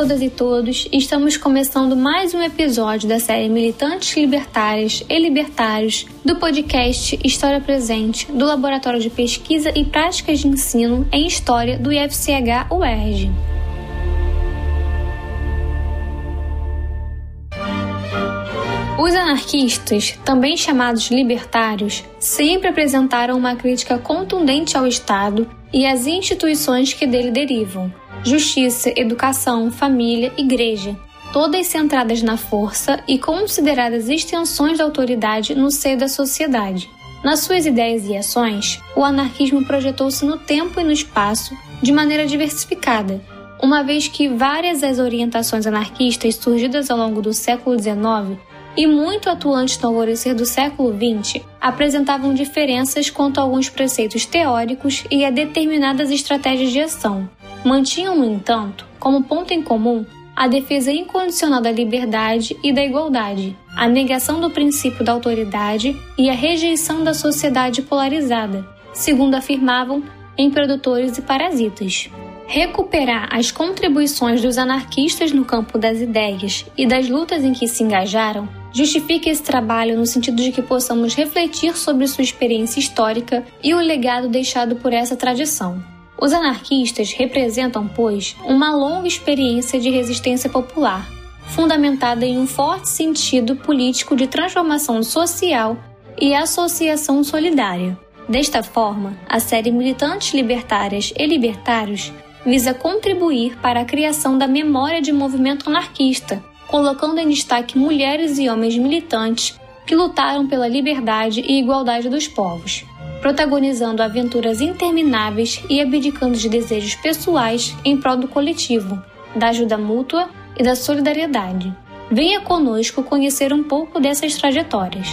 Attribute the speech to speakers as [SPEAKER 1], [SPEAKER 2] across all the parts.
[SPEAKER 1] Todas e todos, estamos começando mais um episódio da série Militantes Libertárias e Libertários do podcast História Presente do Laboratório de Pesquisa e Práticas de Ensino em História do IFCH UERJ. Os anarquistas, também chamados libertários, sempre apresentaram uma crítica contundente ao Estado e às instituições que dele derivam justiça, educação, família, igreja, todas centradas na força e consideradas extensões da autoridade no seio da sociedade. Nas suas ideias e ações, o anarquismo projetou-se no tempo e no espaço de maneira diversificada, uma vez que várias das orientações anarquistas surgidas ao longo do século XIX e muito atuantes no alvorecer do século XX apresentavam diferenças quanto a alguns preceitos teóricos e a determinadas estratégias de ação mantinham, no entanto, como ponto em comum a defesa incondicional da liberdade e da igualdade, a negação do princípio da autoridade e a rejeição da sociedade polarizada, segundo afirmavam em Produtores e Parasitas. Recuperar as contribuições dos anarquistas no campo das ideias e das lutas em que se engajaram justifica esse trabalho no sentido de que possamos refletir sobre sua experiência histórica e o legado deixado por essa tradição. Os anarquistas representam, pois, uma longa experiência de resistência popular, fundamentada em um forte sentido político de transformação social e associação solidária. Desta forma, a série Militantes Libertárias e Libertários visa contribuir para a criação da memória de movimento anarquista, colocando em destaque mulheres e homens militantes que lutaram pela liberdade e igualdade dos povos protagonizando aventuras intermináveis e abdicando de desejos pessoais em prol do coletivo, da ajuda mútua e da solidariedade. Venha conosco conhecer um pouco dessas trajetórias.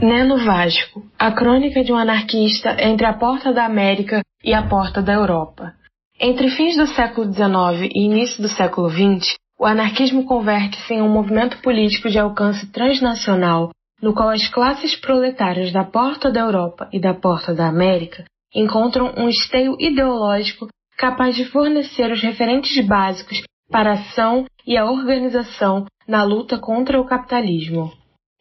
[SPEAKER 2] Neno Vasco, a crônica de um anarquista entre a porta da América e a porta da Europa. Entre fins do século XIX e início do século XX, o anarquismo converte-se em um movimento político de alcance transnacional, no qual as classes proletárias da porta da Europa e da porta da América encontram um esteio ideológico capaz de fornecer os referentes básicos para a ação e a organização na luta contra o capitalismo.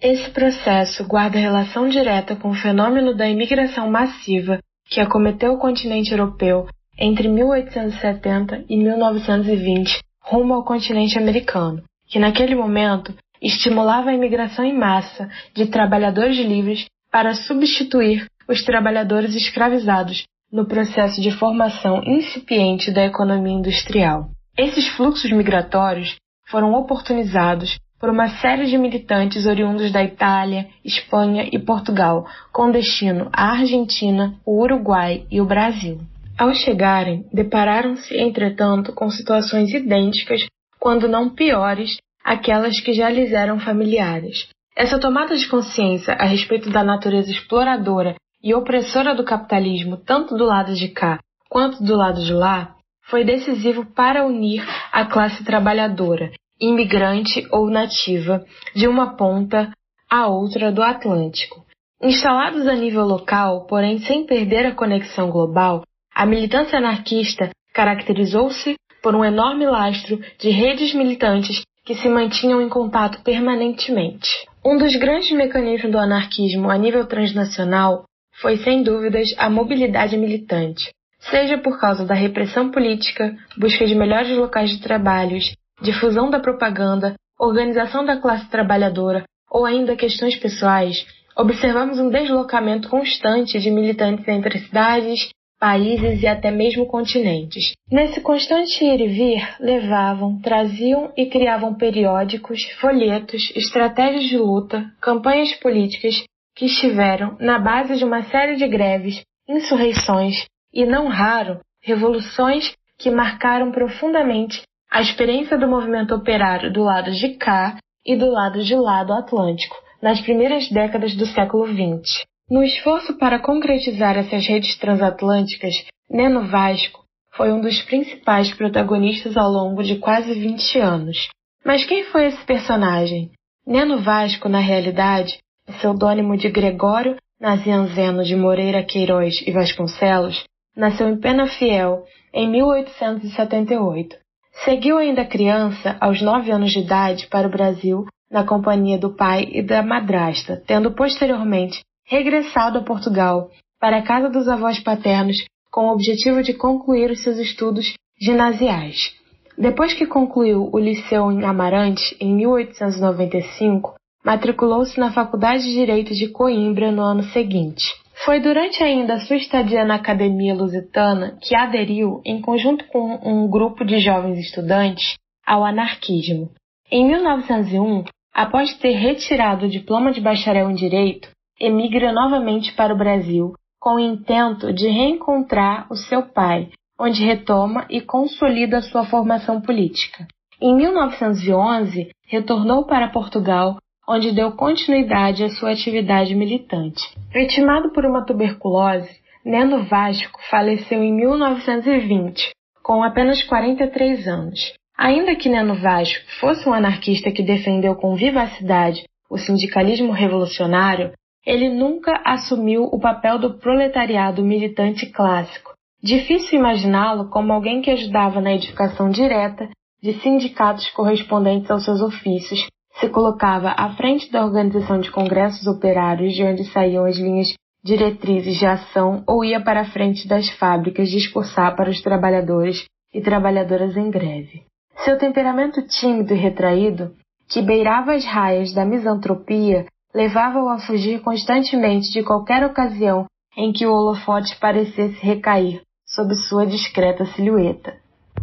[SPEAKER 2] Esse processo guarda relação direta com o fenômeno da imigração massiva que acometeu o continente europeu entre 1870 e 1920 rumo ao continente americano, que naquele momento estimulava a imigração em massa de trabalhadores livres para substituir os trabalhadores escravizados no processo de formação incipiente da economia industrial. Esses fluxos migratórios foram oportunizados por uma série de militantes oriundos da Itália, Espanha e Portugal, com destino à Argentina, o Uruguai e o Brasil. Ao chegarem, depararam-se, entretanto, com situações idênticas, quando não piores, àquelas que já lhes eram familiares. Essa tomada de consciência a respeito da natureza exploradora e opressora do capitalismo, tanto do lado de cá quanto do lado de lá, foi decisivo para unir a classe trabalhadora, imigrante ou nativa, de uma ponta à outra do Atlântico. Instalados a nível local, porém sem perder a conexão global, a militância anarquista caracterizou-se por um enorme lastro de redes militantes que se mantinham em contato permanentemente. Um dos grandes mecanismos do anarquismo a nível transnacional foi, sem dúvidas, a mobilidade militante, seja por causa da repressão política, busca de melhores locais de trabalhos, difusão da propaganda, organização da classe trabalhadora ou ainda questões pessoais, observamos um deslocamento constante de militantes entre cidades, países e até mesmo continentes. Nesse constante ir e vir, levavam, traziam e criavam periódicos, folhetos, estratégias de luta, campanhas políticas que estiveram na base de uma série de greves, insurreições e, não raro, revoluções que marcaram profundamente a experiência do movimento operário do lado de cá e do lado de lá do Atlântico, nas primeiras décadas do século XX. No esforço para concretizar essas redes transatlânticas, Neno Vasco foi um dos principais protagonistas ao longo de quase 20 anos. Mas quem foi esse personagem? Neno Vasco, na realidade, pseudônimo de Gregório Nazianzeno de Moreira Queiroz e Vasconcelos, nasceu em Penafiel em 1878. Seguiu ainda criança, aos nove anos de idade, para o Brasil, na companhia do pai e da madrasta, tendo posteriormente regressado a Portugal para a casa dos avós paternos com o objetivo de concluir os seus estudos ginasiais. Depois que concluiu o liceu em Amarante, em 1895, matriculou-se na Faculdade de Direito de Coimbra no ano seguinte. Foi durante ainda sua estadia na Academia Lusitana que aderiu, em conjunto com um grupo de jovens estudantes, ao anarquismo. Em 1901, após ter retirado o diploma de bacharel em Direito, emigra novamente para o Brasil com o intento de reencontrar o seu pai, onde retoma e consolida sua formação política. Em 1911, retornou para Portugal, onde deu continuidade à sua atividade militante. Vitimado por uma tuberculose, Neno Vasco faleceu em 1920, com apenas 43 anos. Ainda que Neno Vasco fosse um anarquista que defendeu com vivacidade o sindicalismo revolucionário, ele nunca assumiu o papel do proletariado militante clássico. Difícil imaginá-lo como alguém que ajudava na edificação direta de sindicatos correspondentes aos seus ofícios, se colocava à frente da organização de congressos operários de onde saíam as linhas diretrizes de ação ou ia para a frente das fábricas discursar para os trabalhadores e trabalhadoras em greve. Seu temperamento tímido e retraído, que beirava as raias da misantropia, levava-o a fugir constantemente de qualquer ocasião em que o holofote parecesse recair sob sua discreta silhueta.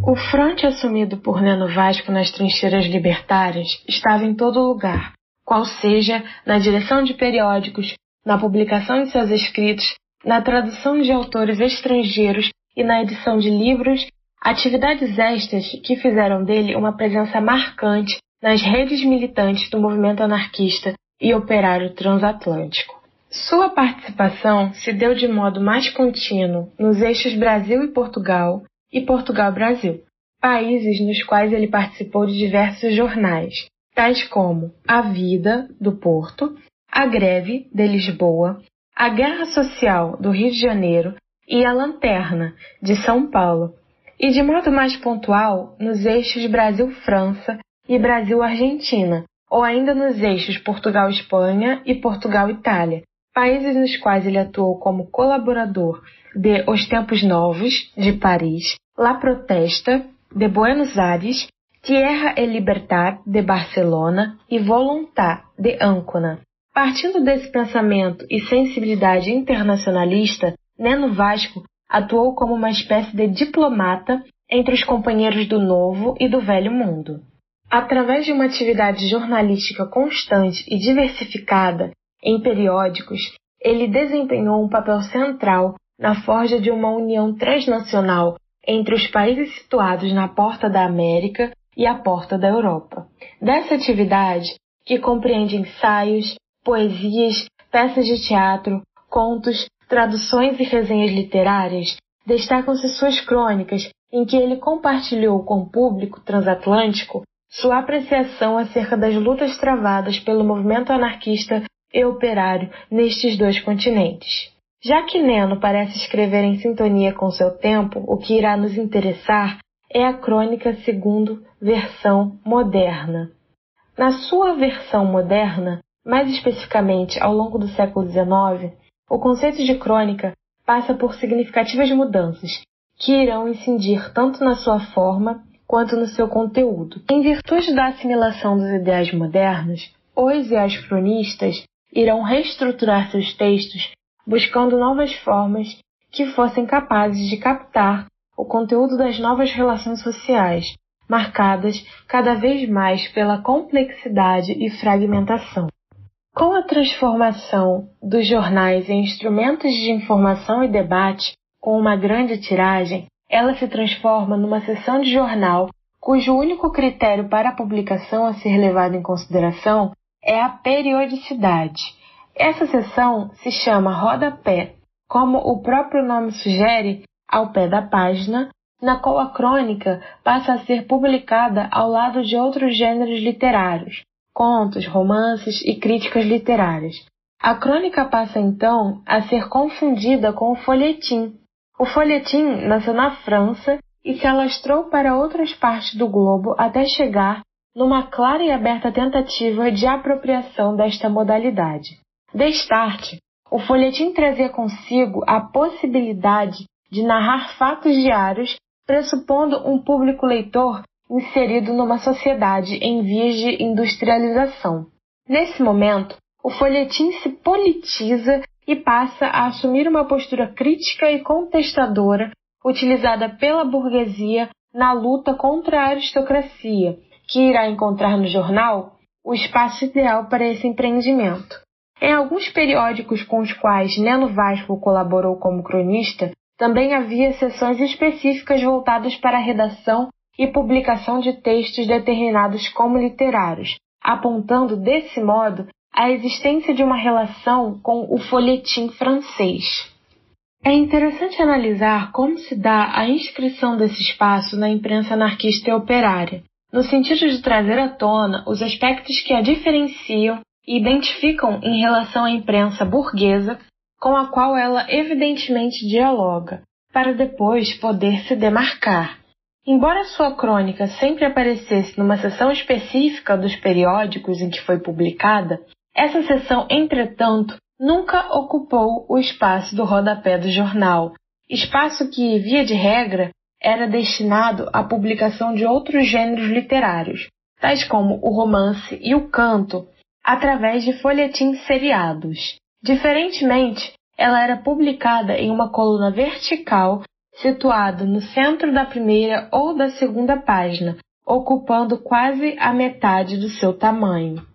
[SPEAKER 2] O fronte assumido por Neno Vasco nas trincheiras libertárias estava em todo lugar, qual seja na direção de periódicos, na publicação de seus escritos, na tradução de autores estrangeiros e na edição de livros, atividades estas que fizeram dele uma presença marcante nas redes militantes do movimento anarquista e operário transatlântico. Sua participação se deu de modo mais contínuo nos eixos Brasil e Portugal e Portugal-Brasil, países nos quais ele participou de diversos jornais, tais como A Vida, do Porto, A Greve, de Lisboa, A Guerra Social, do Rio de Janeiro e A Lanterna, de São Paulo, e de modo mais pontual nos eixos Brasil-França e Brasil-Argentina, ou ainda nos eixos Portugal-Espanha e Portugal-Itália, países nos quais ele atuou como colaborador de Os Tempos Novos, de Paris, La Protesta, de Buenos Aires, Tierra e Libertad, de Barcelona e Voluntad, de Ancona. Partindo desse pensamento e sensibilidade internacionalista, Neno Vasco atuou como uma espécie de diplomata entre os companheiros do Novo e do Velho Mundo. Através de uma atividade jornalística constante e diversificada em periódicos, ele desempenhou um papel central na forja de uma união transnacional entre os países situados na porta da América e a porta da Europa. Dessa atividade, que compreende ensaios, poesias, peças de teatro, contos, traduções e resenhas literárias, destacam-se suas crônicas, em que ele compartilhou com o público transatlântico sua apreciação acerca das lutas travadas pelo movimento anarquista e operário nestes dois continentes. Já que Neno parece escrever em sintonia com seu tempo, o que irá nos interessar é a crônica segundo versão moderna. Na sua versão moderna, mais especificamente ao longo do século XIX, o conceito de crônica passa por significativas mudanças, que irão incidir tanto na sua forma quanto no seu conteúdo. Em virtude da assimilação dos ideais modernos, os e as cronistas irão reestruturar seus textos buscando novas formas que fossem capazes de captar o conteúdo das novas relações sociais, marcadas cada vez mais pela complexidade e fragmentação. Com a transformação dos jornais em instrumentos de informação e debate com uma grande tiragem, ela se transforma numa seção de jornal cujo único critério para a publicação a ser levado em consideração é a periodicidade. Essa seção se chama rodapé, como o próprio nome sugere, ao pé da página, na qual a crônica passa a ser publicada ao lado de outros gêneros literários, contos, romances e críticas literárias. A crônica passa então a ser confundida com o folhetim. O folhetim nasceu na França e se alastrou para outras partes do globo até chegar numa clara e aberta tentativa de apropriação desta modalidade. Destarte, o folhetim trazia consigo a possibilidade de narrar fatos diários, pressupondo um público leitor inserido numa sociedade em vias de industrialização. Nesse momento, o folhetim se politiza e passa a assumir uma postura crítica e contestadora utilizada pela burguesia na luta contra a aristocracia, que irá encontrar no jornal o espaço ideal para esse empreendimento. Em alguns periódicos com os quais Neno Vasco colaborou como cronista, também havia sessões específicas voltadas para a redação e publicação de textos determinados como literários, apontando desse modo a existência de uma relação com o folhetim francês. É interessante analisar como se dá a inscrição desse espaço na imprensa anarquista e operária, no sentido de trazer à tona os aspectos que a diferenciam e identificam em relação à imprensa burguesa com a qual ela evidentemente dialoga, para depois poder se demarcar. Embora sua crônica sempre aparecesse numa seção específica dos periódicos em que foi publicada, essa seção, entretanto, nunca ocupou o espaço do rodapé do jornal, espaço que, via de regra, era destinado à publicação de outros gêneros literários, tais como o romance e o canto, através de folhetins seriados. Diferentemente, ela era publicada em uma coluna vertical situada no centro da primeira ou da segunda página, ocupando quase a metade do seu tamanho.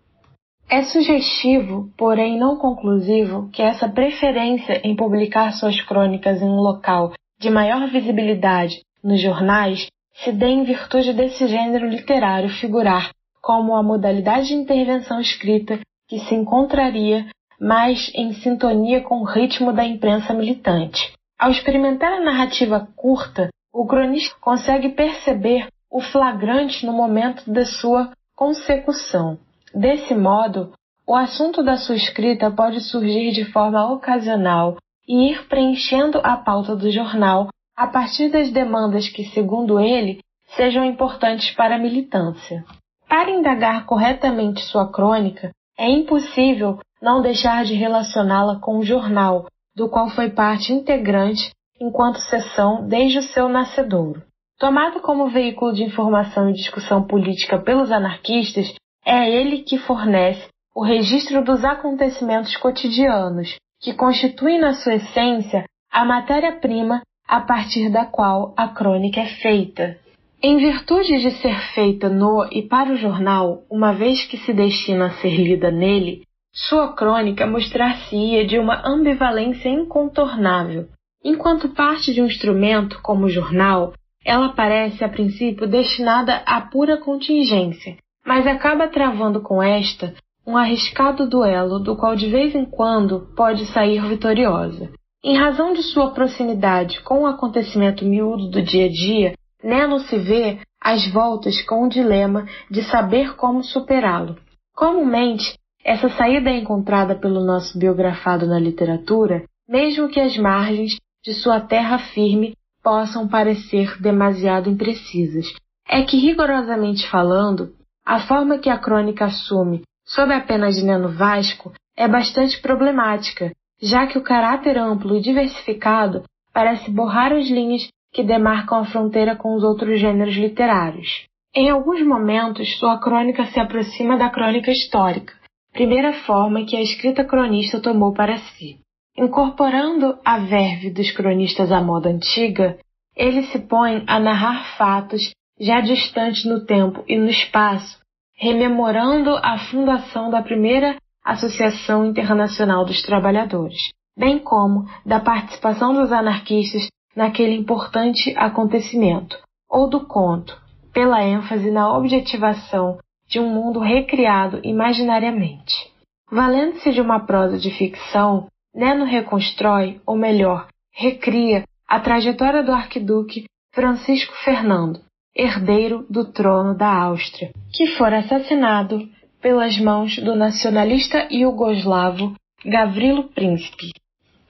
[SPEAKER 2] É sugestivo, porém não conclusivo, que essa preferência em publicar suas crônicas em um local de maior visibilidade nos jornais se dê em virtude desse gênero literário figurar como a modalidade de intervenção escrita que se encontraria mais em sintonia com o ritmo da imprensa militante. Ao experimentar a narrativa curta, o cronista consegue perceber o flagrante no momento de sua consecução. Desse modo, o assunto da sua escrita pode surgir de forma ocasional e ir preenchendo a pauta do jornal a partir das demandas que, segundo ele, sejam importantes para a militância. Para indagar corretamente sua crônica, é impossível não deixar de relacioná-la com o jornal, do qual foi parte integrante enquanto seção desde o seu nascedouro. Tomado como veículo de informação e discussão política pelos anarquistas, é ele que fornece o registro dos acontecimentos cotidianos, que constituem na sua essência a matéria-prima a partir da qual a crônica é feita. Em virtude de ser feita no e para o jornal, uma vez que se destina a ser lida nele, sua crônica mostrar-se-ia de uma ambivalência incontornável. Enquanto parte de um instrumento como o jornal, ela parece a princípio destinada à pura contingência, mas acaba travando com esta um arriscado duelo do qual de vez em quando pode sair vitoriosa. Em razão de sua proximidade com o acontecimento miúdo do dia a dia, Nelo se vê às voltas com o dilema de saber como superá-lo. Comumente, essa saída é encontrada pelo nosso biografado na literatura, mesmo que as margens de sua terra firme possam parecer demasiado imprecisas. É que, rigorosamente falando, a forma que a crônica assume sob a pena de Neno Vasco é bastante problemática, já que o caráter amplo e diversificado parece borrar as linhas que demarcam a fronteira com os outros gêneros literários. Em alguns momentos, sua crônica se aproxima da crônica histórica, primeira forma que a escrita cronista tomou para si. Incorporando a verve dos cronistas à moda antiga, ele se põe a narrar fatos já distantes no tempo e no espaço, rememorando a fundação da primeira Associação Internacional dos Trabalhadores, bem como da participação dos anarquistas naquele importante acontecimento, ou do conto, pela ênfase na objetivação de um mundo recriado imaginariamente. Valendo-se de uma prosa de ficção, Neno reconstrói, ou melhor, recria a trajetória do arquiduque Francisco Fernando, herdeiro do trono da Áustria, que fora assassinado pelas mãos do nacionalista iugoslavo Gavrilo Príncipe,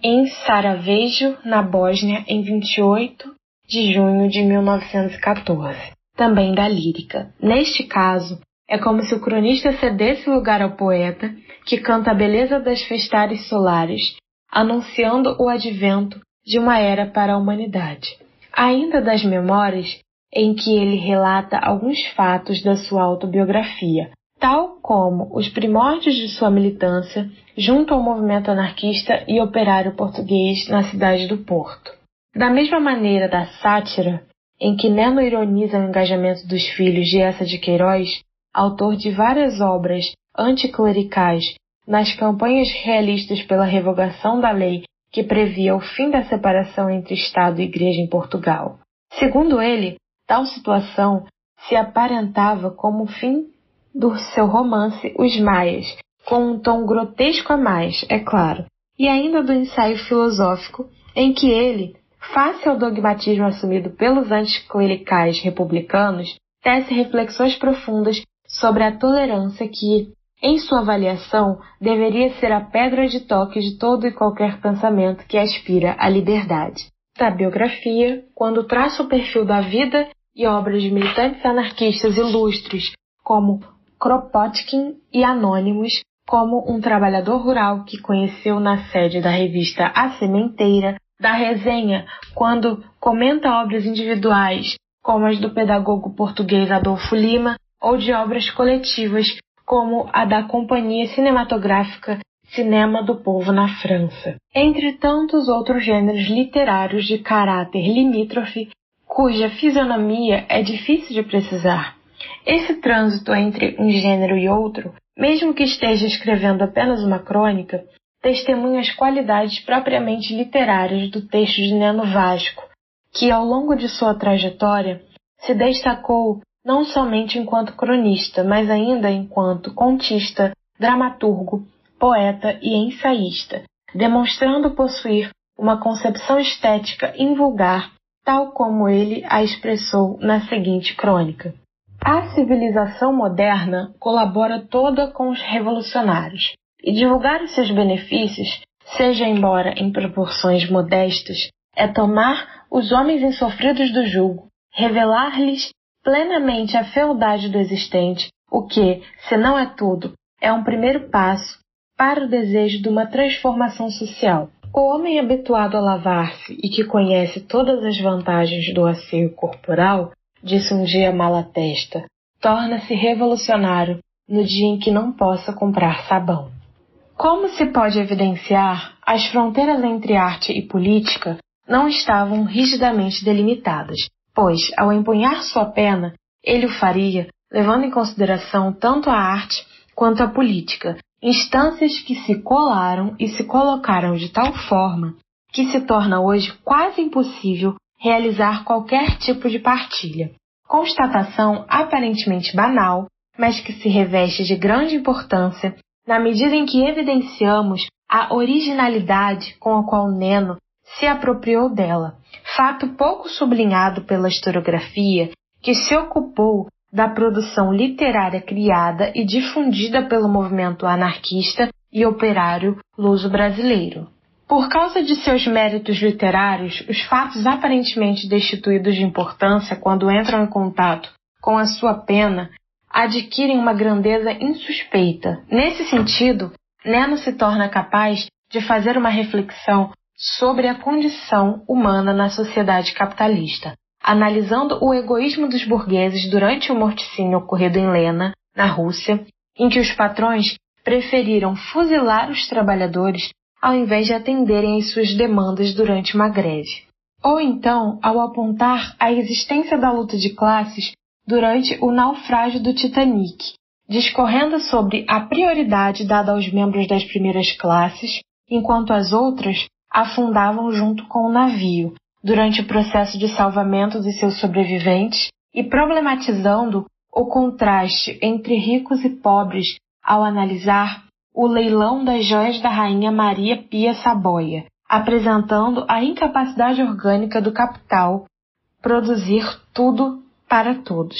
[SPEAKER 2] em Sarajevo, na Bósnia, em 28 de junho de 1914, também da lírica. Neste caso, é como se o cronista cedesse lugar ao poeta, que canta a beleza das festares solares, anunciando o advento de uma era para a humanidade. Ainda das memórias, em que ele relata alguns fatos da sua autobiografia, tal como os primórdios de sua militância junto ao movimento anarquista e operário português na cidade do Porto. Da mesma maneira da sátira, em que Neno ironiza o engajamento dos filhos de Essa de Queiroz, autor de várias obras anticlericais nas campanhas realistas pela revogação da lei que previa o fim da separação entre Estado e Igreja em Portugal. Segundo ele, tal situação se aparentava como o fim do seu romance Os Maias, com um tom grotesco a mais, é claro, e ainda do ensaio filosófico em que ele, face ao dogmatismo assumido pelos anticlericais republicanos, tece reflexões profundas sobre a tolerância que, em sua avaliação, deveria ser a pedra de toque de todo e qualquer pensamento que aspira à liberdade. Da biografia, quando traça o perfil da vida e obras de militantes anarquistas ilustres como Kropotkin e Anônimos, como um trabalhador rural que conheceu na sede da revista A Sementeira, da resenha, quando comenta obras individuais, como as do pedagogo português Adolfo Lima, ou de obras coletivas, como a da Companhia Cinematográfica Cinema do Povo na França, entre tantos outros gêneros literários de caráter limítrofe, cuja fisionomia é difícil de precisar. Esse trânsito entre um gênero e outro, mesmo que esteja escrevendo apenas uma crônica, testemunha as qualidades propriamente literárias do texto de Neno Vasco, que ao longo de sua trajetória se destacou não somente enquanto cronista, mas ainda enquanto contista, dramaturgo, poeta e ensaísta, demonstrando possuir uma concepção estética invulgar, tal como ele a expressou na seguinte crônica. A civilização moderna colabora toda com os revolucionários, e divulgar os seus benefícios, seja embora em proporções modestas, é tomar os homens insofridos do jugo, revelar-lhes plenamente a fealdade do existente, o que, se não é tudo, é um primeiro passo para o desejo de uma transformação social. O homem habituado a lavar-se e que conhece todas as vantagens do asseio corporal, disse um dia Malatesta, torna-se revolucionário no dia em que não possa comprar sabão. Como se pode evidenciar, as fronteiras entre arte e política não estavam rigidamente delimitadas, pois, ao empunhar sua pena, ele o faria levando em consideração tanto a arte quanto a política, instâncias que se colaram e se colocaram de tal forma que se torna hoje quase impossível realizar qualquer tipo de partilha. Constatação aparentemente banal, mas que se reveste de grande importância na medida em que evidenciamos a originalidade com a qual Neno se apropriou dela, fato pouco sublinhado pela historiografia que se ocupou da produção literária criada e difundida pelo movimento anarquista e operário luso-brasileiro. Por causa de seus méritos literários, os fatos aparentemente destituídos de importância quando entram em contato com a sua pena adquirem uma grandeza insuspeita. Nesse sentido, Neno se torna capaz de fazer uma reflexão sobre a condição humana na sociedade capitalista, analisando o egoísmo dos burgueses durante o morticínio ocorrido em Lena, na Rússia, em que os patrões preferiram fuzilar os trabalhadores ao invés de atenderem às suas demandas durante uma greve. Ou então, ao apontar a existência da luta de classes durante o naufrágio do Titanic, discorrendo sobre a prioridade dada aos membros das primeiras classes, enquanto as outras afundavam junto com o navio durante o processo de salvamento de seus sobreviventes e problematizando o contraste entre ricos e pobres ao analisar o leilão das joias da rainha Maria Pia Saboia, apresentando a incapacidade orgânica do capital produzir tudo para todos.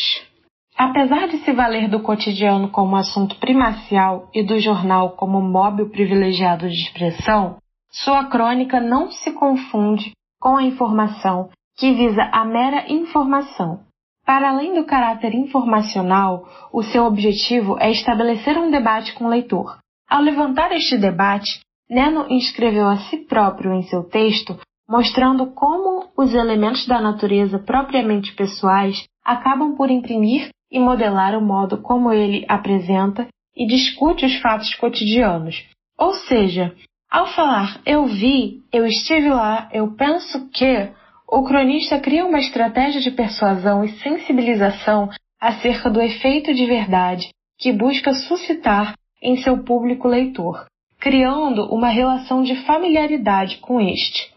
[SPEAKER 2] Apesar de se valer do cotidiano como assunto primacial e do jornal como móvel privilegiado de expressão, sua crônica não se confunde com a informação que visa a mera informação. Para além do caráter informacional, o seu objetivo é estabelecer um debate com o leitor. Ao levantar este debate, Neno inscreveu a si próprio em seu texto, mostrando como os elementos da natureza propriamente pessoais acabam por imprimir e modelar o modo como ele apresenta e discute os fatos cotidianos. Ou seja, ao falar eu vi, eu estive lá, eu penso que, o cronista cria uma estratégia de persuasão e sensibilização acerca do efeito de verdade que busca suscitar em seu público leitor, criando uma relação de familiaridade com este.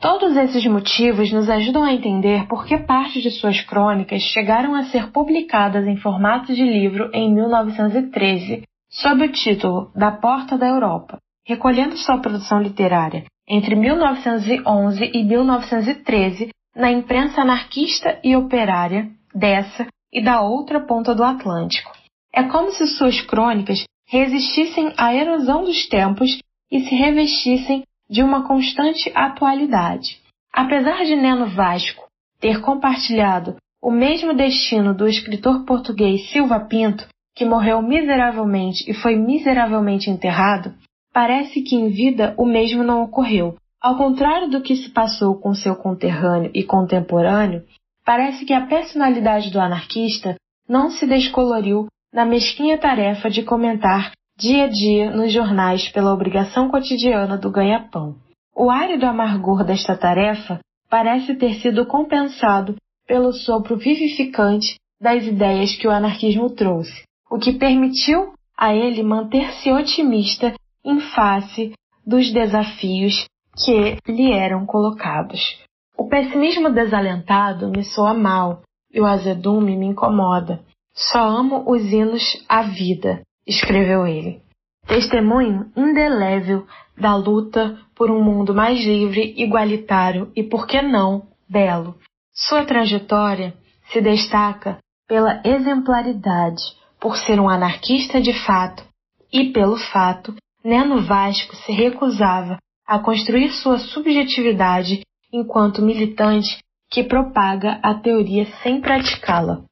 [SPEAKER 2] Todos esses motivos nos ajudam a entender por que parte de suas crônicas chegaram a ser publicadas em formato de livro em 1913, sob o título Da Porta da Europa, recolhendo sua produção literária entre 1911 e 1913 na imprensa anarquista e operária dessa e da outra ponta do Atlântico. É como se suas crônicas resistissem à erosão dos tempos e se revestissem de uma constante atualidade. Apesar de Neno Vasco ter compartilhado o mesmo destino do escritor português Silva Pinto, que morreu miseravelmente e foi miseravelmente enterrado, Parece que em vida o mesmo não ocorreu. Ao contrário do que se passou com seu conterrâneo e contemporâneo, parece que a personalidade do anarquista não se descoloriu na mesquinha tarefa de comentar dia a dia nos jornais pela obrigação cotidiana do ganha-pão. O árido amargor desta tarefa parece ter sido compensado pelo sopro vivificante das ideias que o anarquismo trouxe, o que permitiu a ele manter-se otimista em face dos desafios que lhe eram colocados. O pessimismo desalentado me soa mal e o azedume me incomoda. Só amo os hinos à vida, escreveu ele. Testemunho indelével da luta por um mundo mais livre, igualitário e, por que não, belo. Sua trajetória se destaca pela exemplaridade, por ser um anarquista de fato e pelo fato Neno Vasco se recusava a construir sua subjetividade enquanto militante que propaga a teoria sem praticá-la.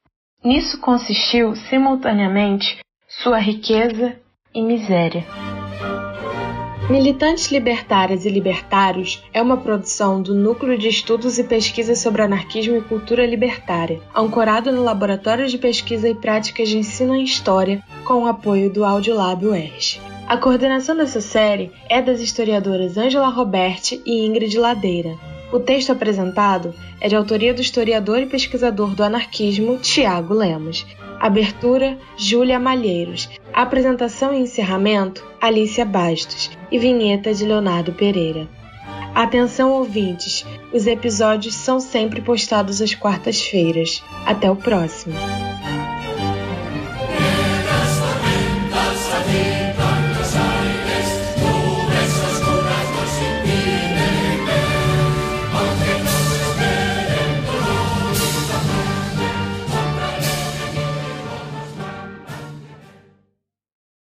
[SPEAKER 2] Nisso consistiu, simultaneamente, sua riqueza e miséria. Militantes Libertárias e Libertários é uma produção do Núcleo de Estudos e Pesquisas sobre Anarquismo e Cultura Libertária, ancorado no Laboratório de Pesquisa e Práticas de Ensino em História, com o apoio do Audiolab UERJ. A coordenação dessa série é das historiadoras Angela Roberti e Ingrid Ladeira. O texto apresentado é de autoria do historiador e pesquisador do anarquismo Tiago Lemos. Abertura: Júlia Malheiros. Apresentação e encerramento: Alicia Bastos. E vinheta de Leonardo Pereira. Atenção ouvintes, os episódios são sempre postados às quartas-feiras. Até o próximo.